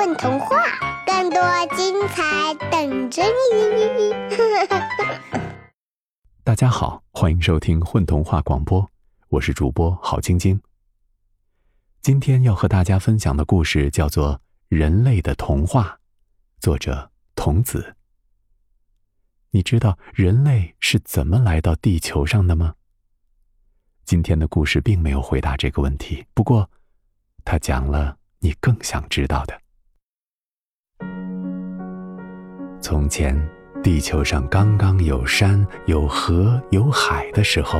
混童话，更多精彩等着你！大家好，欢迎收听混童话广播，我是主播郝晶晶。今天要和大家分享的故事叫做《人类的童话》，作者童子。你知道人类是怎么来到地球上的吗？今天的故事并没有回答这个问题，不过，他讲了你更想知道的。从前，地球上刚刚有山、有河、有海的时候，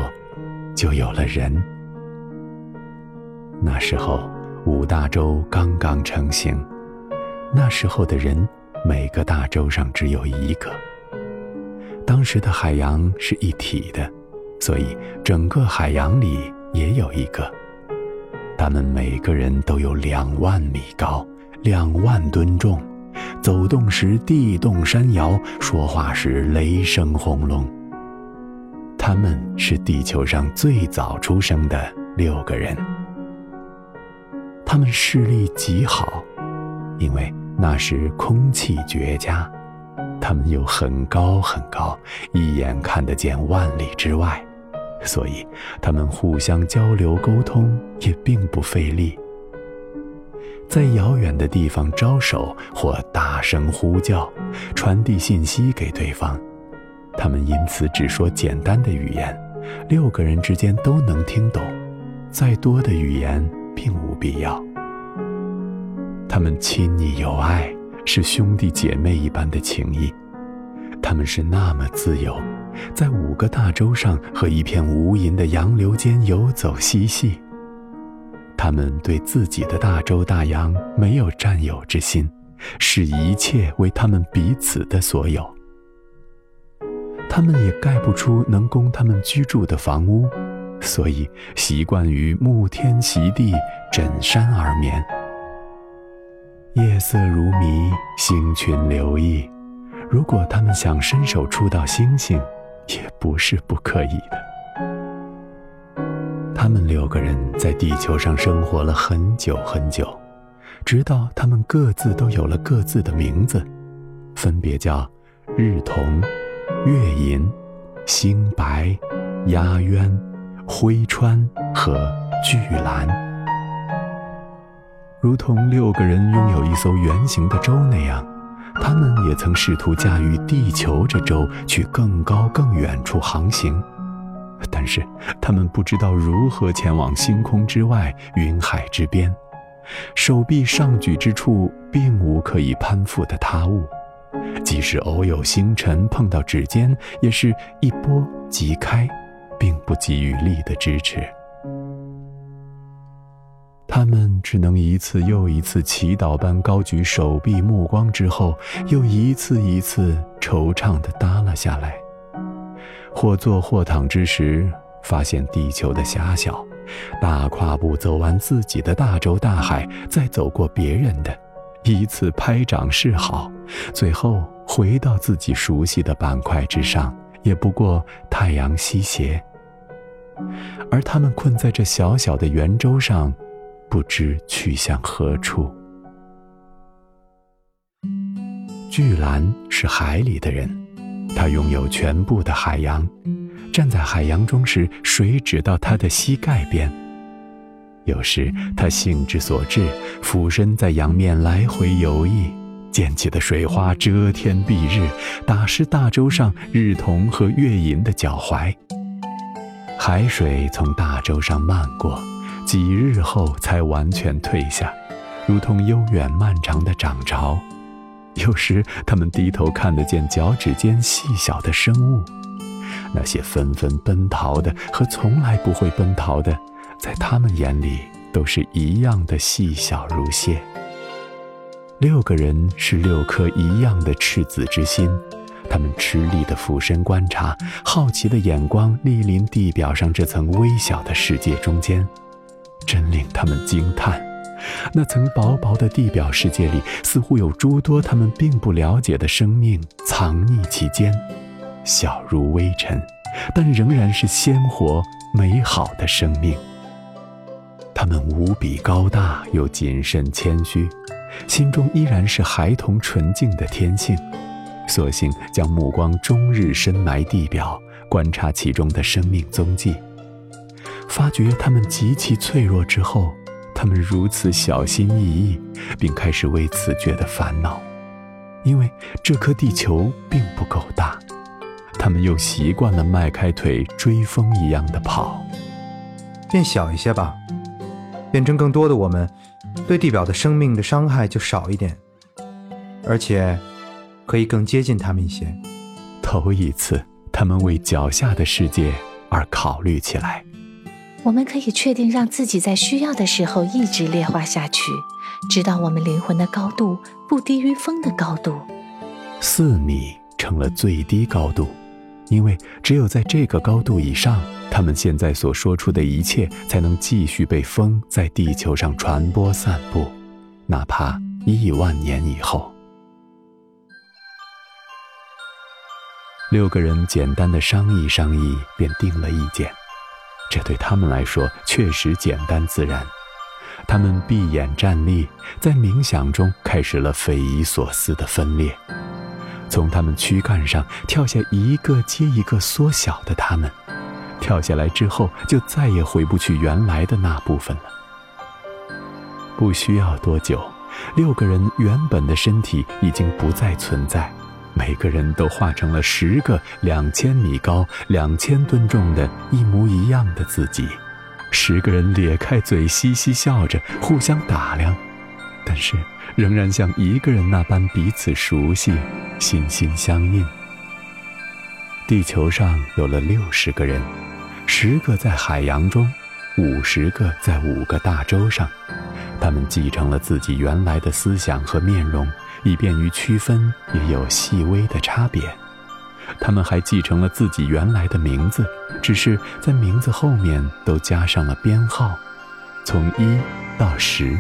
就有了人。那时候，五大洲刚刚成型，那时候的人，每个大洲上只有一个。当时的海洋是一体的。所以，整个海洋里也有一个。他们每个人都有两万米高，两万吨重，走动时地动山摇，说话时雷声轰隆。他们是地球上最早出生的六个人。他们视力极好，因为那时空气绝佳。他们又很高很高，一眼看得见万里之外。所以，他们互相交流沟通也并不费力。在遥远的地方招手或大声呼叫，传递信息给对方。他们因此只说简单的语言，六个人之间都能听懂。再多的语言并无必要。他们亲昵有爱，是兄弟姐妹一般的情谊。他们是那么自由。在五个大洲上和一片无垠的洋流间游走嬉戏。他们对自己的大洲大洋没有占有之心，视一切为他们彼此的所有。他们也盖不出能供他们居住的房屋，所以习惯于沐天席地、枕山而眠。夜色如迷，星群流溢。如果他们想伸手触到星星，也不是不可以的。他们六个人在地球上生活了很久很久，直到他们各自都有了各自的名字，分别叫日同、月银、星白、鸦渊、辉川和巨蓝，如同六个人拥有一艘圆形的舟那样。他们也曾试图驾驭地球这舟去更高更远处航行，但是他们不知道如何前往星空之外、云海之边。手臂上举之处，并无可以攀附的他物，即使偶有星辰碰到指尖，也是一波即开，并不给予力的支持。他们只能一次又一次祈祷般高举手臂，目光之后，又一次一次惆怅地耷拉下来。或坐或躺之时，发现地球的狭小，大跨步走完自己的大洲大海，再走过别人的，依次拍掌示好，最后回到自己熟悉的板块之上，也不过太阳西斜。而他们困在这小小的圆周上。不知去向何处。巨蓝是海里的人，他拥有全部的海洋。站在海洋中时，水只到他的膝盖边。有时他兴之所至，俯身在洋面来回游弋，溅起的水花遮天蔽日，打湿大洲上日同和月银的脚踝。海水从大洲上漫过。几日后才完全退下，如同悠远漫长的涨潮。有时他们低头看得见脚趾间细小的生物，那些纷纷奔逃的和从来不会奔逃的，在他们眼里都是一样的细小如屑。六个人是六颗一样的赤子之心，他们吃力地俯身观察，好奇的眼光莅临地表上这层微小的世界中间。真令他们惊叹，那层薄薄的地表世界里，似乎有诸多他们并不了解的生命藏匿其间，小如微尘，但仍然是鲜活美好的生命。他们无比高大又谨慎谦虚，心中依然是孩童纯净的天性，索性将目光终日深埋地表，观察其中的生命踪迹。发觉它们极其脆弱之后，他们如此小心翼翼，并开始为此觉得烦恼，因为这颗地球并不够大。他们又习惯了迈开腿追风一样的跑，变小一些吧，变成更多的我们，对地表的生命的伤害就少一点，而且可以更接近他们一些。头一次，他们为脚下的世界而考虑起来。我们可以确定让自己在需要的时候一直劣化下去，直到我们灵魂的高度不低于风的高度。四米成了最低高度。因为只有在这个高度以上，他们现在所说出的一切才能继续被风在地球上传播散布，哪怕亿万年以后。六个人简单的商议商议，便定了意见。这对他们来说确实简单自然。他们闭眼站立，在冥想中开始了匪夷所思的分裂。从他们躯干上跳下一个接一个缩小的他们，跳下来之后就再也回不去原来的那部分了。不需要多久，六个人原本的身体已经不再存在，每个人都化成了十个两千米高、两千吨重的一模一样的自己。十个人咧开嘴嘻嘻笑着，互相打量，但是。仍然像一个人那般彼此熟悉，心心相印。地球上有了六十个人，十个在海洋中，五十个在五个大洲上。他们继承了自己原来的思想和面容，以便于区分，也有细微的差别。他们还继承了自己原来的名字，只是在名字后面都加上了编号，从一到十。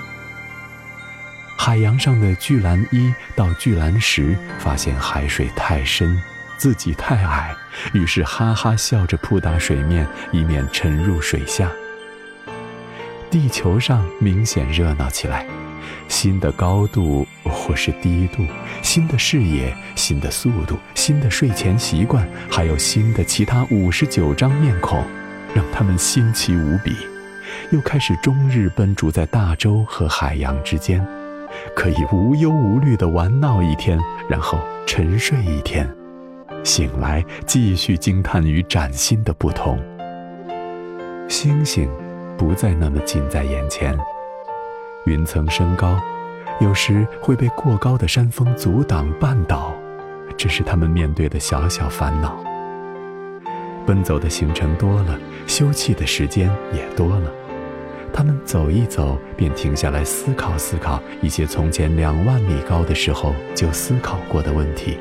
海洋上的巨蓝一到巨蓝十发现海水太深，自己太矮，于是哈哈笑着扑打水面，以免沉入水下。地球上明显热闹起来，新的高度或是低度，新的视野，新的速度，新的睡前习惯，还有新的其他五十九张面孔，让他们新奇无比，又开始终日奔逐在大洲和海洋之间。可以无忧无虑地玩闹一天，然后沉睡一天，醒来继续惊叹于崭新的不同。星星不再那么近在眼前，云层升高，有时会被过高的山峰阻挡绊倒，这是他们面对的小小烦恼。奔走的行程多了，休憩的时间也多了。他们走一走，便停下来思考思考一些从前两万米高的时候就思考过的问题。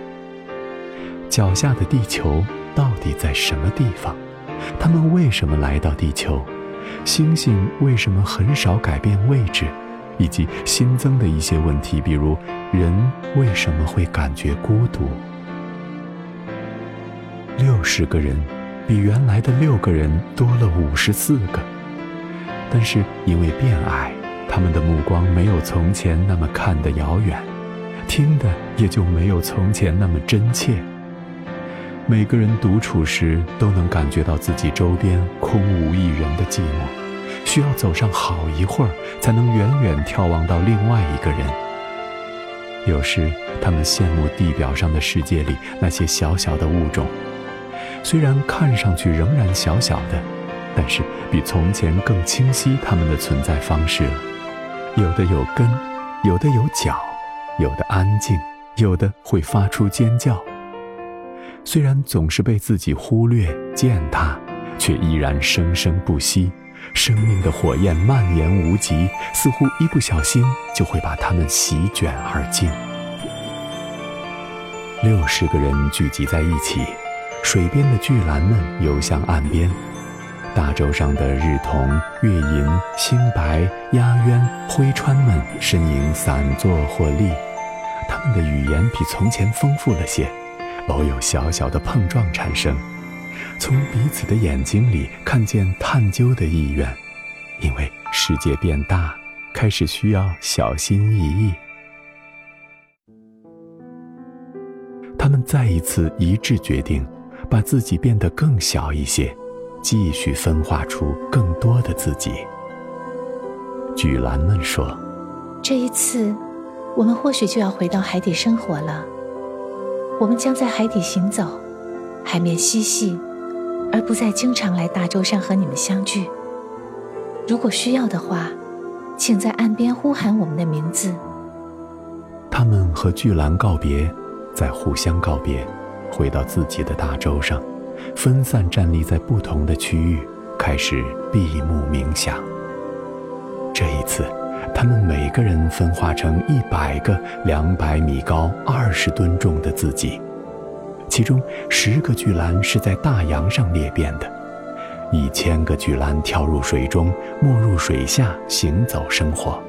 脚下的地球到底在什么地方？他们为什么来到地球？星星为什么很少改变位置？以及新增的一些问题，比如人为什么会感觉孤独？六十个人，比原来的六个人多了五十四个。但是因为变矮，他们的目光没有从前那么看得遥远，听的也就没有从前那么真切。每个人独处时都能感觉到自己周边空无一人的寂寞，需要走上好一会儿才能远远眺望到另外一个人。有时他们羡慕地表上的世界里那些小小的物种，虽然看上去仍然小小的。但是比从前更清晰他们的存在方式了。有的有根，有的有脚，有的安静，有的会发出尖叫。虽然总是被自己忽略践踏，却依然生生不息。生命的火焰蔓延无极，似乎一不小心就会把它们席卷而尽。六十个人聚集在一起，水边的巨蓝们游向岸边。大洲上的日童、月银、星白、鸦鸢、灰川们身影散坐或立，他们的语言比从前丰富了些，偶有小小的碰撞产生。从彼此的眼睛里看见探究的意愿，因为世界变大，开始需要小心翼翼。他们再一次一致决定，把自己变得更小一些，继续分化出更多的自己。举兰们说，这一次我们或许就要回到海底生活了，我们将在海底行走，海面嬉戏。而不再经常来大洲上和你们相聚。如果需要的话，请在岸边呼喊我们的名字。”他们和巨兰告别。再互相告别，回到自己的大洲上，分散站立在不同的区域，开始闭目冥想。这一次，他们每个人分化成一百个两百米高、二十吨重的自己，其中十个巨兰是在大洋上裂变的，一千个巨兰跳入水中，没入水下行走生活，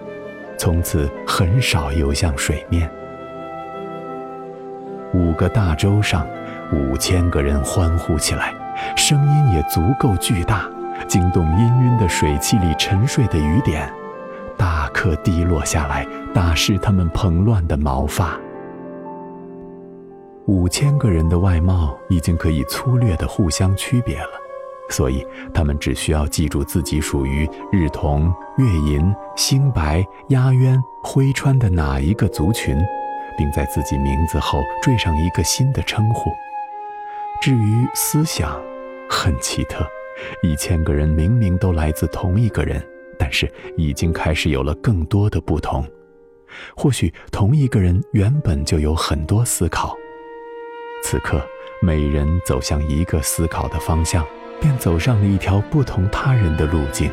从此很少游向水面。五个大洲上，五千个人欢呼起来，声音也足够巨大，惊动氤氲的水汽里沉睡的雨点，大颗滴落下来，打湿他们蓬乱的毛发。五千个人的外貌已经可以粗略地互相区别了，所以他们只需要记住自己属于日同、月银、星白、鸦鸢、灰川的哪一个族群。并在自己名字后缀上一个新的称呼。至于思想，很奇特，一千个人明明都来自同一个人，但是已经开始有了更多的不同。或许同一个人原本就有很多思考，此刻每人走向一个思考的方向，便走上了一条不同他人的路径。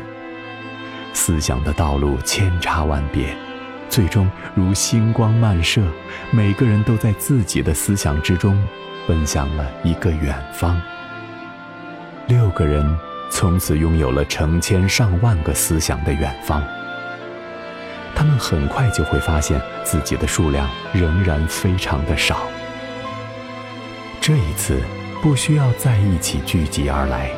思想的道路千差万别。最终如星光漫射，每个人都在自己的思想之中，奔向了一个远方。六个人从此拥有了成千上万个思想的远方。他们很快就会发现自己的数量仍然非常的少。这一次不需要在一起聚集而来，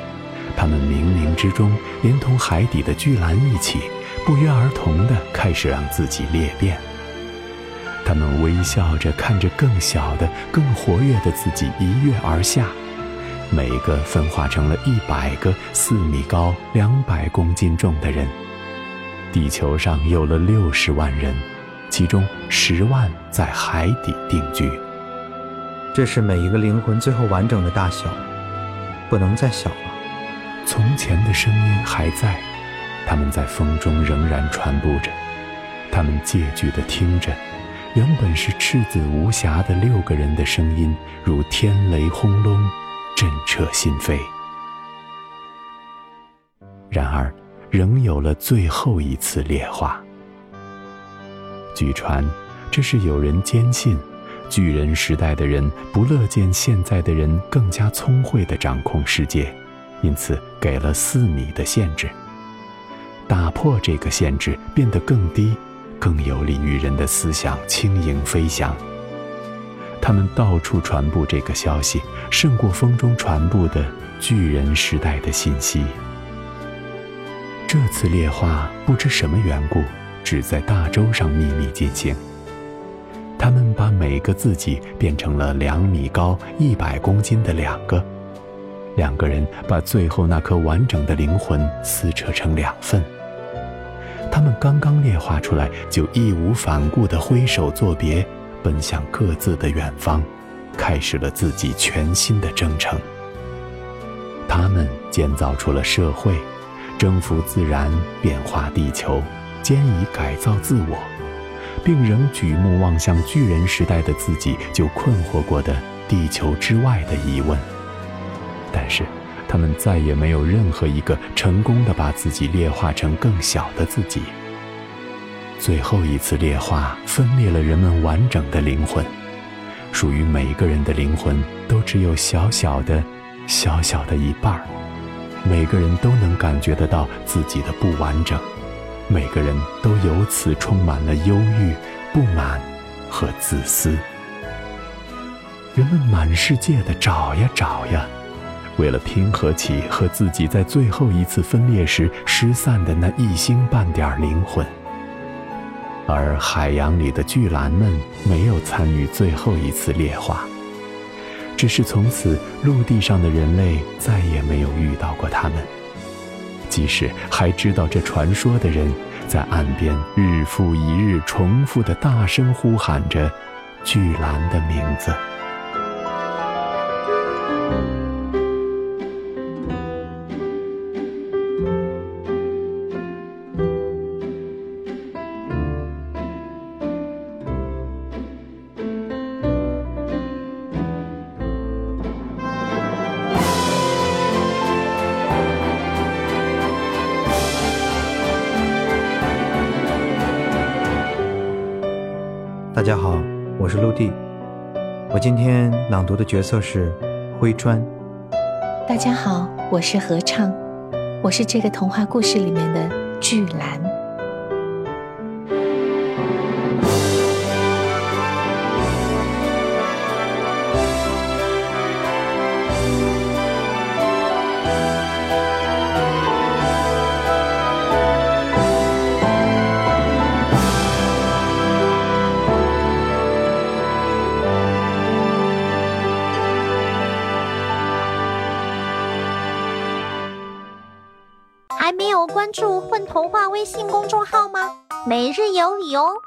他们冥冥之中连同海底的巨兰一起。不约而同地开始让自己裂变。他们微笑着看着更小的、更活跃的自己一跃而下，每个分化成了一百个四米高、两百公斤重的人。地球上有了六十万人，其中十万在海底定居。这是每一个灵魂最后完整的大小，不能再小了。从前的声音还在。他们在风中仍然传播着，他们戒惧地听着，原本是赤子无瑕的六个人的声音，如天雷轰隆，震彻心扉。然而，仍有了最后一次裂化。据传，这是有人坚信，巨人时代的人不乐见现在的人更加聪慧地掌控世界，因此给了四米的限制。打破这个限制，变得更低，更有利于人的思想轻盈飞翔。他们到处传播这个消息，胜过风中传播的巨人时代的信息。这次裂化不知什么缘故，只在大洲上秘密进行。他们把每个自己变成了两米高、一百公斤的两个，两个人把最后那颗完整的灵魂撕扯成两份。他们刚刚炼化出来，就义无反顾地挥手作别，奔向各自的远方，开始了自己全新的征程。他们建造出了社会，征服自然，变化地球，兼以改造自我，并仍举目望向巨人时代的自己就困惑过的地球之外的疑问。但是。他们再也没有任何一个成功的把自己裂化成更小的自己。最后一次裂化分裂了人们完整的灵魂，属于每个人的灵魂都只有小小的、小小的一半儿。每个人都能感觉得到自己的不完整，每个人都由此充满了忧郁、不满和自私。人们满世界的找呀找呀。为了拼合起和自己在最后一次分裂时失散的那一星半点灵魂，而海洋里的巨兰们没有参与最后一次裂化，只是从此陆地上的人类再也没有遇到过他们。即使还知道这传说的人，在岸边日复一日重复的大声呼喊着巨兰的名字。大家好，我是陆地。我今天朗读的角色是灰砖。大家好，我是合唱，我是这个童话故事里面的巨兰。每日有礼哦！